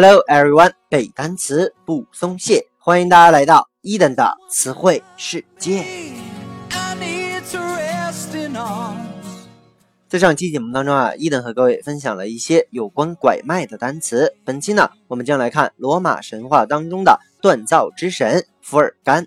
Hello everyone，背单词不松懈，欢迎大家来到伊登的词汇世界。在上期节目当中啊，伊登和各位分享了一些有关拐卖的单词。本期呢，我们将来看罗马神话当中的锻造之神福尔甘。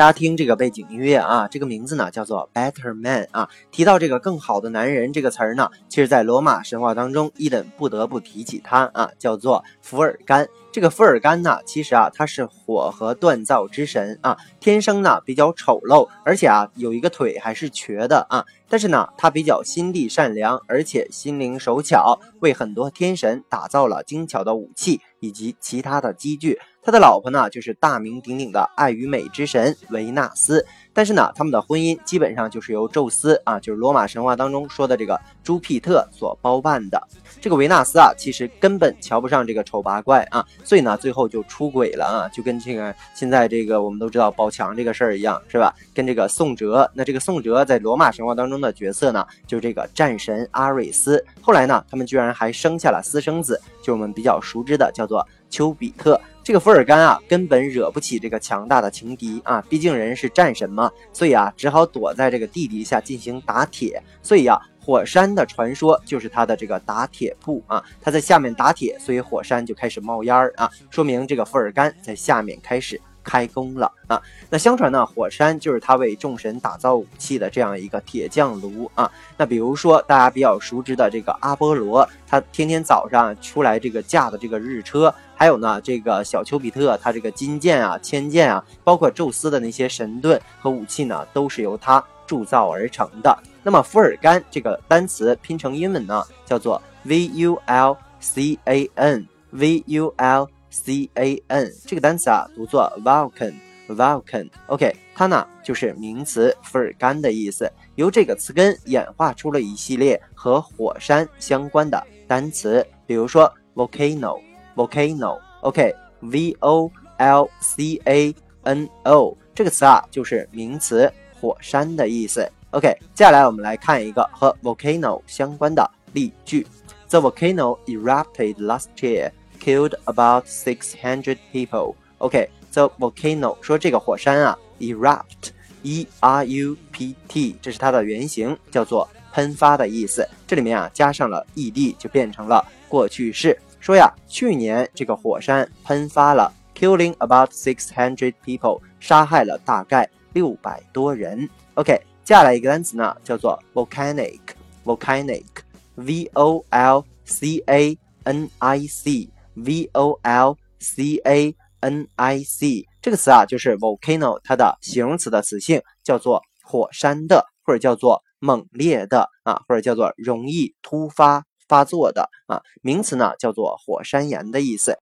大家听这个背景音乐啊，这个名字呢叫做 Better Man 啊。提到这个更好的男人这个词儿呢，其实在罗马神话当中，伊登不得不提起他啊，叫做福尔甘。这个福尔甘呢，其实啊，他是火和锻造之神啊，天生呢比较丑陋，而且啊有一个腿还是瘸的啊。但是呢，他比较心地善良，而且心灵手巧，为很多天神打造了精巧的武器以及其他的机具。他的老婆呢，就是大名鼎鼎的爱与美之神维纳斯。但是呢，他们的婚姻基本上就是由宙斯啊，就是罗马神话当中说的这个朱庇特所包办的。这个维纳斯啊，其实根本瞧不上这个丑八怪啊，所以呢，最后就出轨了啊，就跟这个现在这个我们都知道宝强这个事儿一样，是吧？跟这个宋哲，那这个宋哲在罗马神话当中的角色呢，就是这个战神阿瑞斯。后来呢，他们居然还生下了私生子，就我们比较熟知的叫做丘比特。这个福尔甘啊，根本惹不起这个强大的情敌啊，毕竟人是战神嘛，所以啊，只好躲在这个地底下进行打铁。所以啊，火山的传说就是他的这个打铁铺啊，他在下面打铁，所以火山就开始冒烟儿啊，说明这个福尔甘在下面开始。开工了啊！那相传呢，火山就是他为众神打造武器的这样一个铁匠炉啊。那比如说大家比较熟知的这个阿波罗，他天天早上出来这个驾的这个日车，还有呢这个小丘比特，他这个金剑啊、千剑啊，包括宙斯的那些神盾和武器呢，都是由他铸造而成的。那么福尔甘这个单词拼成英文呢，叫做 V U L C A N，V U L。C A N 这个单词啊，读作 Vulcan，Vulcan，OK，它呢就是名词福尔甘的意思。由这个词根演化出了一系列和火山相关的单词，比如说 “volcano” volcano，volcano，OK，V O L C A N O 这个词啊就是名词火山的意思。OK，接下来我们来看一个和 volcano 相关的例句：The volcano erupted last year. Killed about six hundred people. OK，the volcano 说这个火山啊，erupt，e r u p t，这是它的原型，叫做喷发的意思。这里面啊加上了 e d，就变成了过去式。 说呀，去年这个火山喷发了，killing about six hundred people，杀害了大概六百多人。OK，接下来一个单词呢，叫做 volcanic，volcanic，v o l c a n i c。V O L C A N I C 这个词啊，就是 volcano 它的形容词的词性，叫做火山的，或者叫做猛烈的啊，或者叫做容易突发发作的啊。名词呢，叫做火山岩的意思。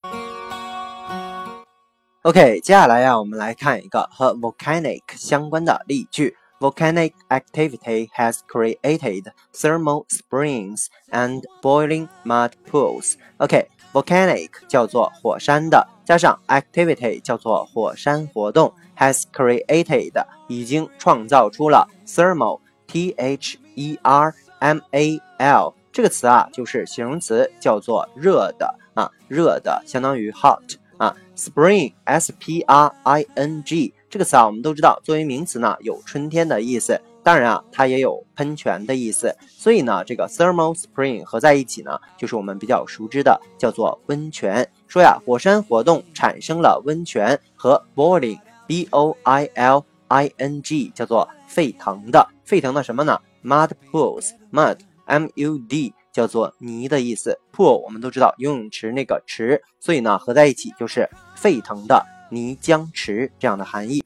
OK，接下来呀，我们来看一个和 volcanic 相关的例句：Volcanic activity has created thermal springs and boiling mud pools. OK。volcanic 叫做火山的，加上 activity 叫做火山活动，has created 已经创造出了 thermal t h e r m a l 这个词啊，就是形容词，叫做热的啊，热的相当于 hot 啊，spring s p r i n g 这个词啊，我们都知道，作为名词呢，有春天的意思。当然啊，它也有喷泉的意思，所以呢，这个 thermal spring 合在一起呢，就是我们比较熟知的叫做温泉。说呀，火山活动产生了温泉和 boiling b o i l i n g 叫做沸腾的，沸腾的什么呢？mud pools mud m u d 叫做泥的意思，pool 我们都知道游泳池那个池，所以呢，合在一起就是沸腾的泥浆池这样的含义。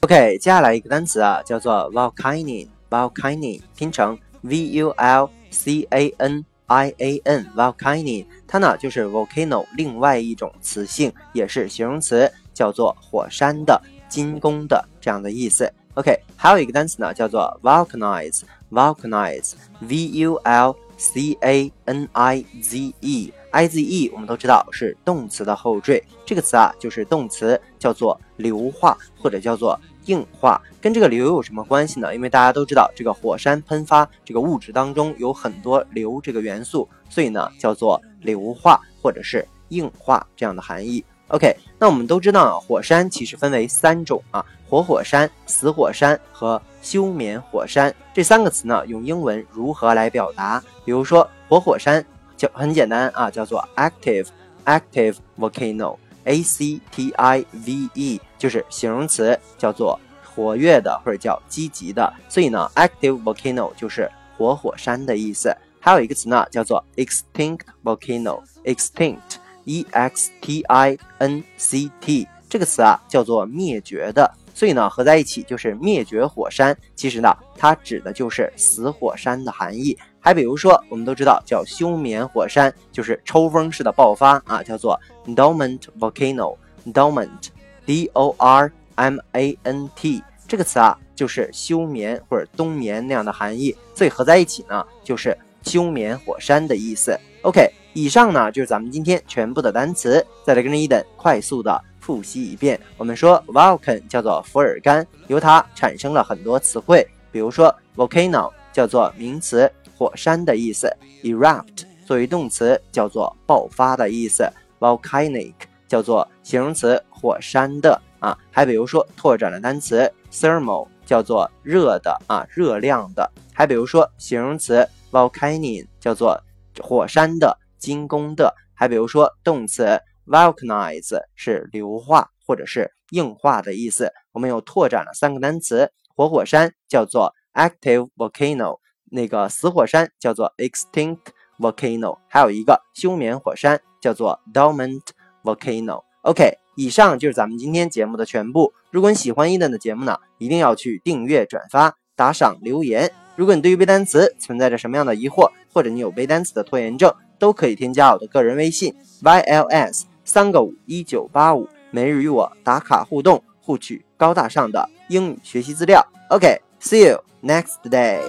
OK，接下来一个单词啊，叫做 volcanic，volcanic 拼成 V U L C A N I A N，volcanic 它呢就是 volcano 另外一种词性，也是形容词，叫做火山的、金工的这样的意思。OK，还有一个单词呢，叫做 vulcanize vulcanize，v u l c a n i z e，i z e 我们都知道是动词的后缀，这个词啊就是动词叫做硫化或者叫做硬化。跟这个硫有什么关系呢？因为大家都知道，这个火山喷发这个物质当中有很多硫这个元素，所以呢叫做硫化或者是硬化这样的含义。OK，那我们都知道啊，火山其实分为三种啊，活火山、死火山和休眠火山。这三个词呢，用英文如何来表达？比如说活火山，就很简单啊，叫做 active active volcano，A C T I V E，就是形容词，叫做活跃的或者叫积极的。所以呢，active volcano 就是活火山的意思。还有一个词呢，叫做 extinct volcano，extinct。E x t i n c t 这个词啊，叫做灭绝的，所以呢，合在一起就是灭绝火山。其实呢，它指的就是死火山的含义。还比如说，我们都知道叫休眠火山，就是抽风式的爆发啊，叫做 dormant volcano，dormant，d o r m a n t 这个词啊，就是休眠或者冬眠那样的含义。所以合在一起呢，就是休眠火山的意思。OK。以上呢就是咱们今天全部的单词，再来跟着伊等快速的复习一遍。我们说 volcan 叫做伏尔干，由它产生了很多词汇，比如说 volcano 叫做名词，火山的意思；erupt 作为动词叫做爆发的意思；volcanic 叫做形容词，火山的啊。还比如说拓展的单词 thermal 叫做热的啊，热量的。还比如说形容词 volcanic 叫做火山的。精工的，还比如说动词 vulcanize 是硫化或者是硬化的意思。我们又拓展了三个单词，活火山叫做 active volcano，那个死火山叫做 extinct volcano，还有一个休眠火山叫做 dormant volcano。OK，以上就是咱们今天节目的全部。如果你喜欢伊登的节目呢，一定要去订阅、转发、打赏、留言。如果你对于背单词存在着什么样的疑惑，或者你有背单词的拖延症，都可以添加我的个人微信 yls 三个五一九八五，每日与我打卡互动，获取高大上的英语学习资料。OK，see you next day。